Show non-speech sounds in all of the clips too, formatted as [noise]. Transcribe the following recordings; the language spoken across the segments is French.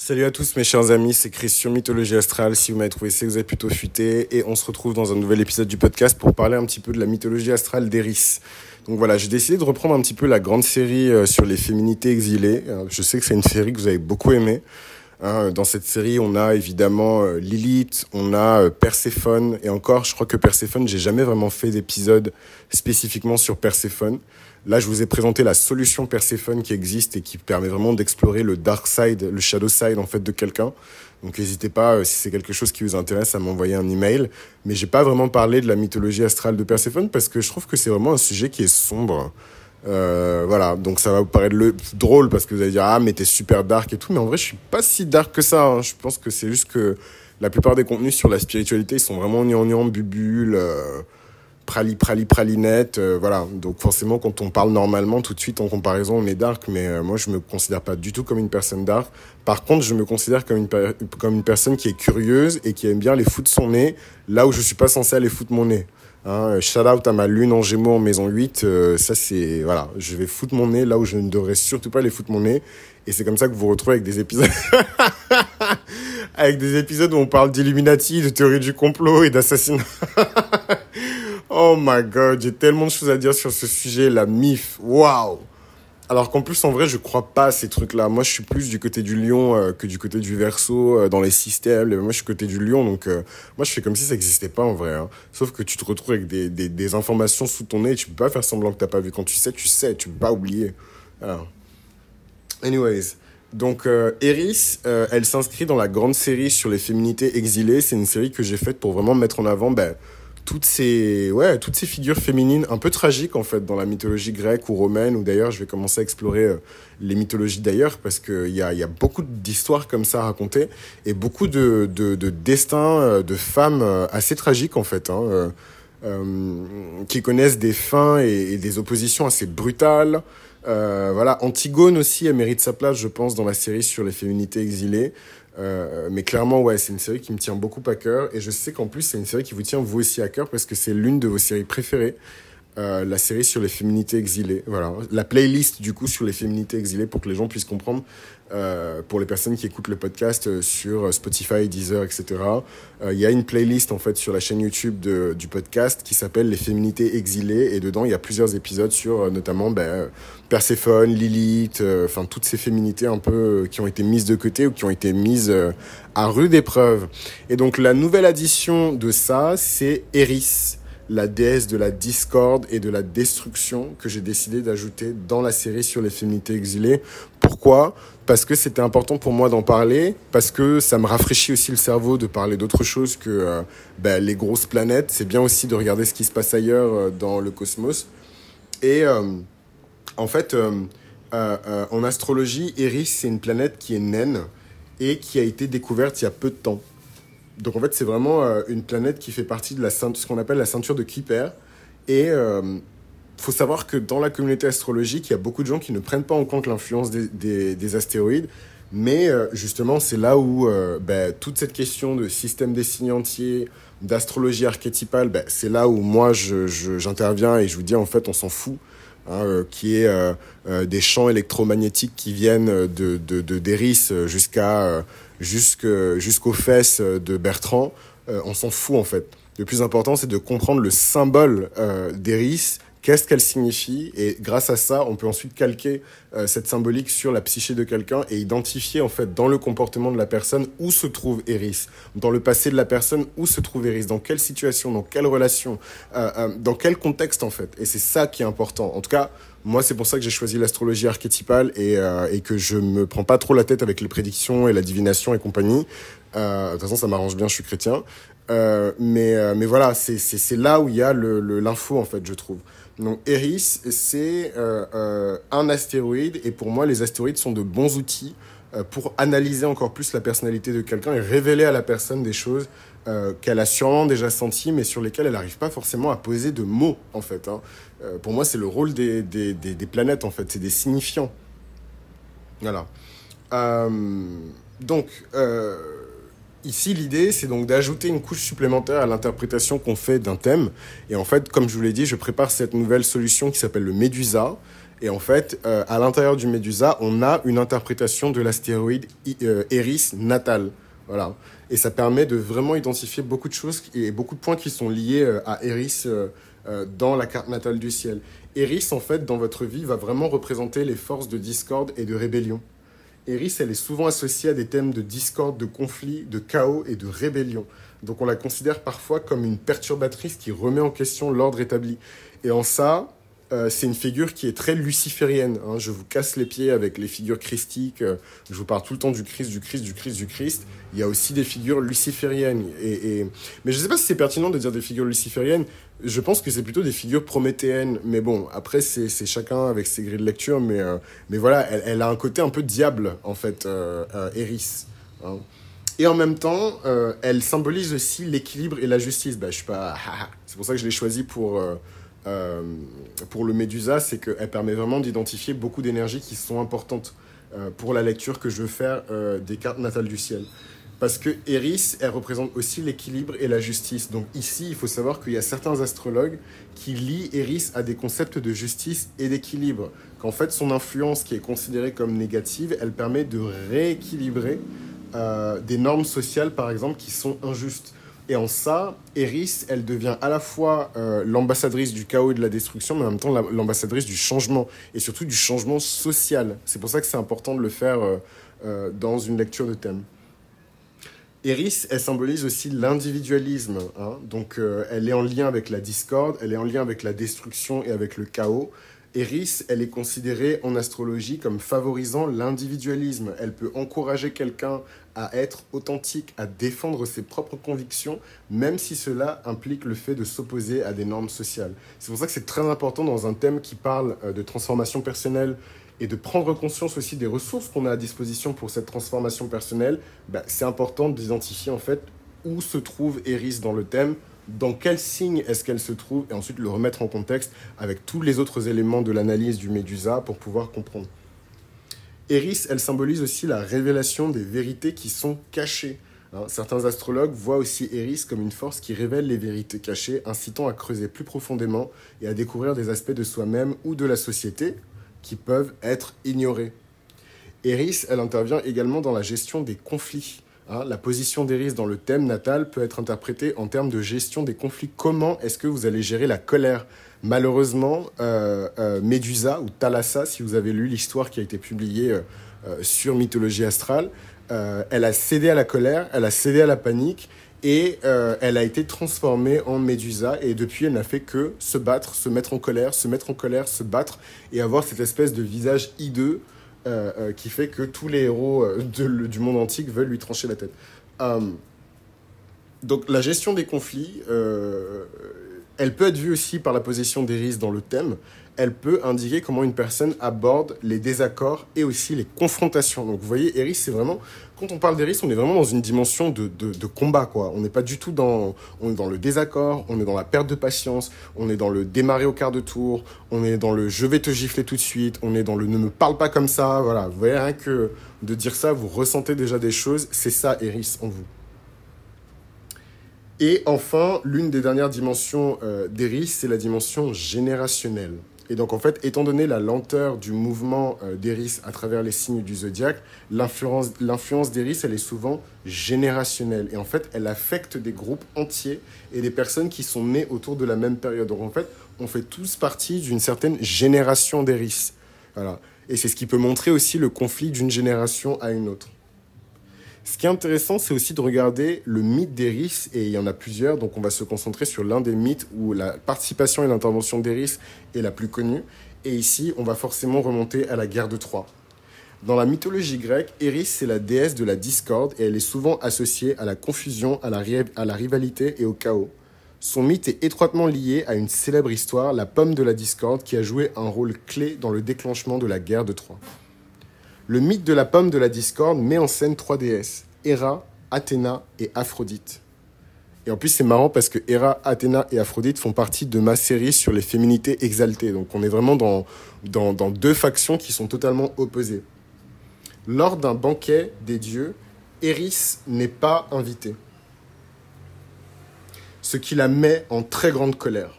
Salut à tous mes chers amis, c'est Christian Mythologie Astrale. Si vous m'avez trouvé, c'est que vous êtes plutôt futé. Et on se retrouve dans un nouvel épisode du podcast pour parler un petit peu de la mythologie astrale d'Eris. Donc voilà, j'ai décidé de reprendre un petit peu la grande série euh, sur les féminités exilées. Euh, je sais que c'est une série que vous avez beaucoup aimée. Hein. Dans cette série, on a évidemment euh, Lilith, on a Perséphone. Et encore, je crois que Perséphone, j'ai jamais vraiment fait d'épisode spécifiquement sur Perséphone. Là, je vous ai présenté la solution Persephone qui existe et qui permet vraiment d'explorer le dark side, le shadow side en fait de quelqu'un. Donc n'hésitez pas, euh, si c'est quelque chose qui vous intéresse, à m'envoyer un email. Mais j'ai pas vraiment parlé de la mythologie astrale de Perséphone parce que je trouve que c'est vraiment un sujet qui est sombre. Euh, voilà, donc ça va vous paraître le... drôle parce que vous allez dire ah mais t'es super dark et tout, mais en vrai je suis pas si dark que ça. Hein. Je pense que c'est juste que la plupart des contenus sur la spiritualité ils sont vraiment gnangnan, bubule. Euh prali prali pralinette euh, voilà donc forcément quand on parle normalement tout de suite en comparaison on est dark mais euh, moi je me considère pas du tout comme une personne dark par contre je me considère comme une comme une personne qui est curieuse et qui aime bien les foutre son nez là où je suis pas censé aller foutre mon nez hein, euh, shout out à ma lune en gémeaux en maison 8 ça c'est voilà je vais foutre mon nez là où je ne devrais surtout pas aller foutre mon nez et c'est comme ça que vous vous retrouvez avec des épisodes [laughs] avec des épisodes où on parle d'Illuminati, de théorie du complot et d'assassinat. [laughs] Oh my god, j'ai tellement de choses à dire sur ce sujet, la MIF. Waouh! Alors qu'en plus, en vrai, je crois pas à ces trucs-là. Moi, je suis plus du côté du lion euh, que du côté du verso euh, dans les systèmes. Moi, je suis côté du lion, donc euh, moi, je fais comme si ça n'existait pas en vrai. Hein. Sauf que tu te retrouves avec des, des, informations sous ton nez et tu peux pas faire semblant que t'as pas vu. Quand tu sais, tu sais, tu peux pas oublier. Anyways. Donc, Eris, elle s'inscrit dans la grande série sur les féminités exilées. C'est une série que j'ai faite pour vraiment mettre en avant ben, toutes ces, ouais, toutes ces figures féminines un peu tragiques en fait dans la mythologie grecque ou romaine, ou d'ailleurs je vais commencer à explorer euh, les mythologies d'ailleurs parce qu'il y a, y a beaucoup d'histoires comme ça à raconter et beaucoup de, de, de destins euh, de femmes euh, assez tragiques en fait. Hein, qui connaissent des fins et, des oppositions assez brutales. voilà, Antigone aussi, elle mérite sa place, je pense, dans la série sur les féminités exilées. Euh, mais clairement, ouais, c'est une série qui me tient beaucoup à cœur. Et je sais qu'en plus, c'est une série qui vous tient vous aussi à cœur parce que c'est l'une de vos séries préférées. Euh, la série sur les féminités exilées. Voilà. La playlist, du coup, sur les féminités exilées pour que les gens puissent comprendre euh, pour les personnes qui écoutent le podcast euh, sur Spotify, Deezer, etc. Euh, il y a une playlist en fait sur la chaîne YouTube de, du podcast qui s'appelle Les féminités exilées et dedans il y a plusieurs épisodes sur notamment ben, Perséphone, Lilith, enfin toutes ces féminités un peu qui ont été mises de côté ou qui ont été mises à rude épreuve. Et donc la nouvelle addition de ça, c'est Eris la déesse de la discorde et de la destruction que j'ai décidé d'ajouter dans la série sur les féminités exilées. Pourquoi? Parce que c'était important pour moi d'en parler, parce que ça me rafraîchit aussi le cerveau de parler d'autre chose que euh, ben, les grosses planètes. C'est bien aussi de regarder ce qui se passe ailleurs euh, dans le cosmos. Et euh, en fait, en astrologie, Eris, c'est une planète qui est naine et qui a été découverte il y a peu de temps. Donc en fait, c'est vraiment euh, une planète qui fait partie de la ce qu'on appelle la ceinture de Kuiper. Et il euh, faut savoir que dans la communauté astrologique, il y a beaucoup de gens qui ne prennent pas en compte l'influence des, des, astéroïdes. Mais euh, justement, c'est là où ben, toute cette question de système des signes entiers, d'astrologie archétypale, ben, c'est là où moi j'interviens et je vous dis en fait on s'en fout. Hein, qui est des champs électromagnétiques qui viennent de, de, de d'Eris jusqu'aux fesses de Bertrand, euh, on s'en fout en fait. Le plus important, c'est de comprendre le symbole euh, d'Eris, qu'est-ce qu'elle signifie, et grâce à ça, on peut ensuite calquer euh, cette symbolique sur la psyché de quelqu'un et identifier en fait dans le comportement de la personne où se trouve Eris, dans le passé de la personne où se trouve Eris, dans quelle situation, dans quelle relation, dans quel contexte en fait? Et c'est ça qui est important. En tout cas, moi, c'est pour ça que j'ai choisi l'astrologie archétypale et, euh, que je me prends pas trop la tête avec les prédictions et la divination et compagnie. Euh, de toute façon, ça m'arrange bien, je suis chrétien. Euh, mais, euh, voilà, c'est là où il y a l'info, en fait, je trouve. Donc, Eris, c'est euh, un astéroïde et pour moi, les astéroïdes sont de bons outils pour analyser encore plus la personnalité de quelqu'un et révéler à la personne des choses euh, qu'elle a sûrement déjà senti, mais sur lesquelles elle n'arrive pas forcément à poser de mots, en fait. Hein. Euh, pour moi, c'est le rôle des, des, des, planètes, en fait. C'est des signifiants. Voilà. Euh, donc, ici, l'idée, c'est donc d'ajouter une couche supplémentaire à l'interprétation qu'on fait d'un thème. Et en fait, comme je vous l'ai dit, je prépare cette nouvelle solution qui s'appelle le Médusa. Et en fait, euh, à l'intérieur du Médusa, on a une interprétation de l'astéroïde euh, Eris natal. Voilà. Et ça permet de vraiment identifier beaucoup de choses et beaucoup de points qui sont liés euh, à Eris dans la carte natale du ciel. Eris, en fait, dans votre vie, va vraiment représenter les forces de discorde et de rébellion. Eris, elle est souvent associée à des thèmes de discorde, de conflit, de chaos et de rébellion. Donc on la considère parfois comme une perturbatrice qui remet en question l'ordre établi. Et en ça, euh, c'est une figure qui est très luciférienne. Hein. Je vous casse les pieds avec les figures christiques. Euh, je vous parle tout le temps du Christ, du Christ, du Christ, du Christ. Il y a aussi des figures lucifériennes. Et, Mais je ne sais pas si c'est pertinent de dire des figures lucifériennes. Je pense que c'est plutôt des figures prométhéennes. Mais bon, après, c'est chacun avec ses grilles de lecture. Mais, euh, mais voilà, elle, a un côté un peu diable, en fait, Eris. Hein. Et en même temps, elle symbolise aussi l'équilibre et la justice. Bah, je suis pas... [laughs] c'est pour ça que je l'ai choisi pour euh, pour le Médusa, c'est qu'elle permet vraiment d'identifier beaucoup d'énergies qui sont importantes euh, pour la lecture que je veux faire euh, des cartes natales du ciel. Parce que Eris, elle représente aussi l'équilibre et la justice. Donc ici, il faut savoir qu'il y a certains astrologues qui lient Eris à des concepts de justice et d'équilibre. Qu'en fait, son influence qui est considérée comme négative, elle permet de rééquilibrer des normes sociales, par exemple, qui sont injustes. Et en ça, Eris, elle devient à la fois euh, l'ambassadrice du chaos et de la destruction, mais en même temps l'ambassadrice du changement, et surtout du changement social. C'est pour ça que c'est important de le faire euh, euh, dans une lecture de thème. Eris, elle symbolise aussi l'individualisme. Hein. Donc, elle est en lien avec la discorde, elle est en lien avec la destruction et avec le chaos. Eris, elle est considérée en astrologie comme favorisant l'individualisme. Elle peut encourager quelqu'un à être authentique, à défendre ses propres convictions, même si cela implique le fait de s'opposer à des normes sociales. C'est pour ça que c'est très important dans un thème qui parle euh, de transformation personnelle et de prendre conscience aussi des ressources qu'on a à disposition pour cette transformation personnelle. Bah, c'est important d'identifier en fait où se trouve Eris dans le thème, dans quel signe est-ce qu'elle se trouve, et ensuite le remettre en contexte avec tous les autres éléments de l'analyse du Médusa pour pouvoir comprendre. Eris, elle symbolise aussi la révélation des vérités qui sont cachées. Hein, certains astrologues voient aussi Eris comme une force qui révèle les vérités cachées, incitant à creuser plus profondément et à découvrir des aspects de soi-même ou de la société qui peuvent être ignorés. Eris, elle intervient également dans la gestion des conflits. Hein, la position d'Eris dans le thème natal peut être interprétée en termes de gestion des conflits. Comment est-ce que vous allez gérer la colère? Malheureusement, euh, euh, Médusa ou Thalassa, si vous avez lu l'histoire qui a été publiée euh, sur Mythologie astrale, elle a cédé à la colère, elle a cédé à la panique et elle a été transformée en Médusa et depuis elle n'a fait que se battre, se mettre en colère, se mettre en colère, se battre et avoir cette espèce de visage hideux euh, euh, qui fait que tous les héros euh, du monde antique veulent lui trancher la tête. donc la gestion des conflits, elle peut être vue aussi par la position d'Eris dans le thème. Elle peut indiquer comment une personne aborde les désaccords et aussi les confrontations. Donc vous voyez, Eris, c'est vraiment quand on parle d'Eris, on est vraiment dans une dimension de, de, combat, quoi. On n'est pas du tout dans, on est dans le désaccord, on est dans la perte de patience, on est dans le démarrer au quart de tour, on est dans le je vais te gifler tout de suite, on est dans le ne me parle pas comme ça, voilà. Vous voyez, rien que de dire ça, vous ressentez déjà des choses, c'est ça, Eris, en vous. Et enfin, l'une des dernières dimensions euh, d'Eris, c'est la dimension générationnelle. Et donc, en fait, étant donné la lenteur du mouvement euh, d'Eris à travers les signes du zodiaque, l'influence d'Eris, elle est souvent générationnelle. Et en fait, elle affecte des groupes entiers et des personnes qui sont nées autour de la même période. Donc, en fait, on fait tous partie d'une certaine génération d'Eris. Voilà. Et c'est ce qui peut montrer aussi le conflit d'une génération à une autre. Ce qui est intéressant, c'est aussi de regarder le mythe d'Eris, et il y en a plusieurs, donc on va se concentrer sur l'un des mythes où la participation et l'intervention d'Eris est la plus connue. Et ici, on va forcément remonter à la guerre de Troie. Dans la mythologie grecque, Eris, c'est la déesse de la discorde et elle est souvent associée à la confusion, à la rivalité et au chaos. Son mythe est étroitement lié à une célèbre histoire, la pomme de la discorde, qui a joué un rôle clé dans le déclenchement de la guerre de Troie. Le mythe de la pomme de la discorde met en scène trois déesses, Héra, Athéna et Aphrodite. Et en plus, c'est marrant parce que Héra, Athéna et Aphrodite font partie de ma série sur les féminités exaltées. Donc on est vraiment dans, deux factions qui sont totalement opposées. Lors d'un banquet des dieux, Eris n'est pas invitée. Ce qui la met en très grande colère.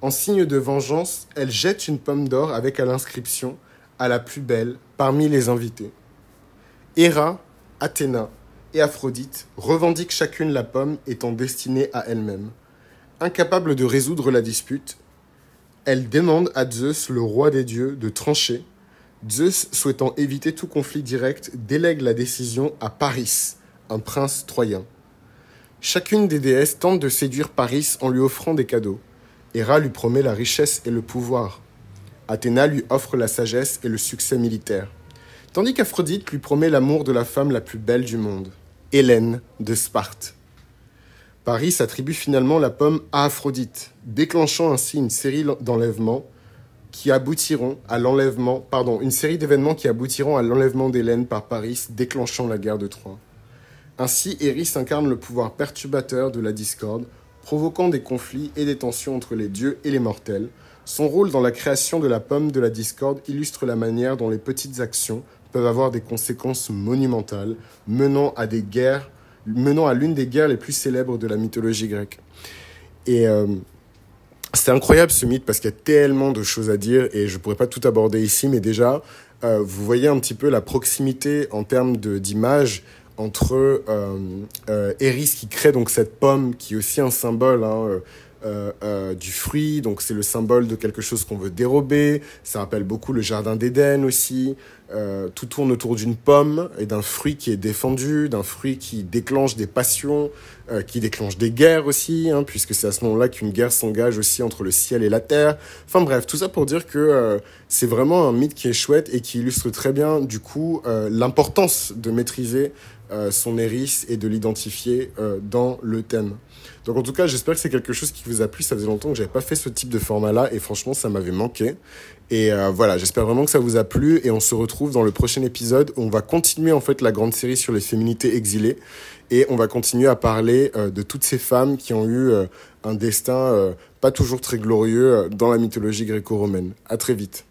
En signe de vengeance, elle jette une pomme d'or avec à l'inscription à la plus belle parmi les invités. Héra, Athéna et Aphrodite revendiquent chacune la pomme étant destinée à elle-même. Incapable de résoudre la dispute, elle demande à Zeus, le roi des dieux, de trancher. Zeus, souhaitant éviter tout conflit direct, délègue la décision à Paris, un prince troyen. Chacune des déesses tente de séduire Paris en lui offrant des cadeaux. Héra lui promet la richesse et le pouvoir. Athéna lui offre la sagesse et le succès militaire. Tandis qu'Aphrodite lui promet l'amour de la femme la plus belle du monde, Hélène de Sparte. Paris attribue finalement la pomme à Aphrodite, déclenchant ainsi une série d'enlèvements qui aboutiront à l'enlèvement, pardon, une série d'événements qui aboutiront à l'enlèvement d'Hélène par Paris, déclenchant la guerre de Troie. Ainsi, Eris incarne le pouvoir perturbateur de la discorde, provoquant des conflits et des tensions entre les dieux et les mortels. Son rôle dans la création de la pomme de la discorde illustre la manière dont les petites actions peuvent avoir des conséquences monumentales, menant à des guerres, menant à l'une des guerres les plus célèbres de la mythologie grecque. Et euh, c'est incroyable ce mythe parce qu'il y a tellement de choses à dire et je pourrais pas tout aborder ici, mais déjà, euh, vous voyez un petit peu la proximité en termes d'image entre euh, Eris qui crée donc cette pomme qui est aussi un symbole hein, euh, euh, du fruit, donc c'est le symbole de quelque chose qu'on veut dérober. Ça rappelle beaucoup le jardin d'Éden aussi. Euh, tout tourne autour d'une pomme et d'un fruit qui est défendu, d'un fruit qui déclenche des passions, qui déclenche des guerres aussi, hein, puisque c'est à ce moment-là qu'une guerre s'engage aussi entre le ciel et la terre. Enfin bref, tout ça pour dire que c'est vraiment un mythe qui est chouette et qui illustre très bien du coup l'importance de maîtriser son Eris et de l'identifier euh, dans le thème. Donc en tout cas, j'espère que c'est quelque chose qui vous a plu. Ça faisait longtemps que j'avais pas fait ce type de format-là et franchement, ça m'avait manqué. Et euh, voilà, j'espère vraiment que ça vous a plu et on se retrouve dans le prochain épisode où on va continuer en fait la grande série sur les féminités exilées et on va continuer à parler euh, de toutes ces femmes qui ont eu euh, un destin euh, pas toujours très glorieux euh, dans la mythologie gréco-romaine. À très vite.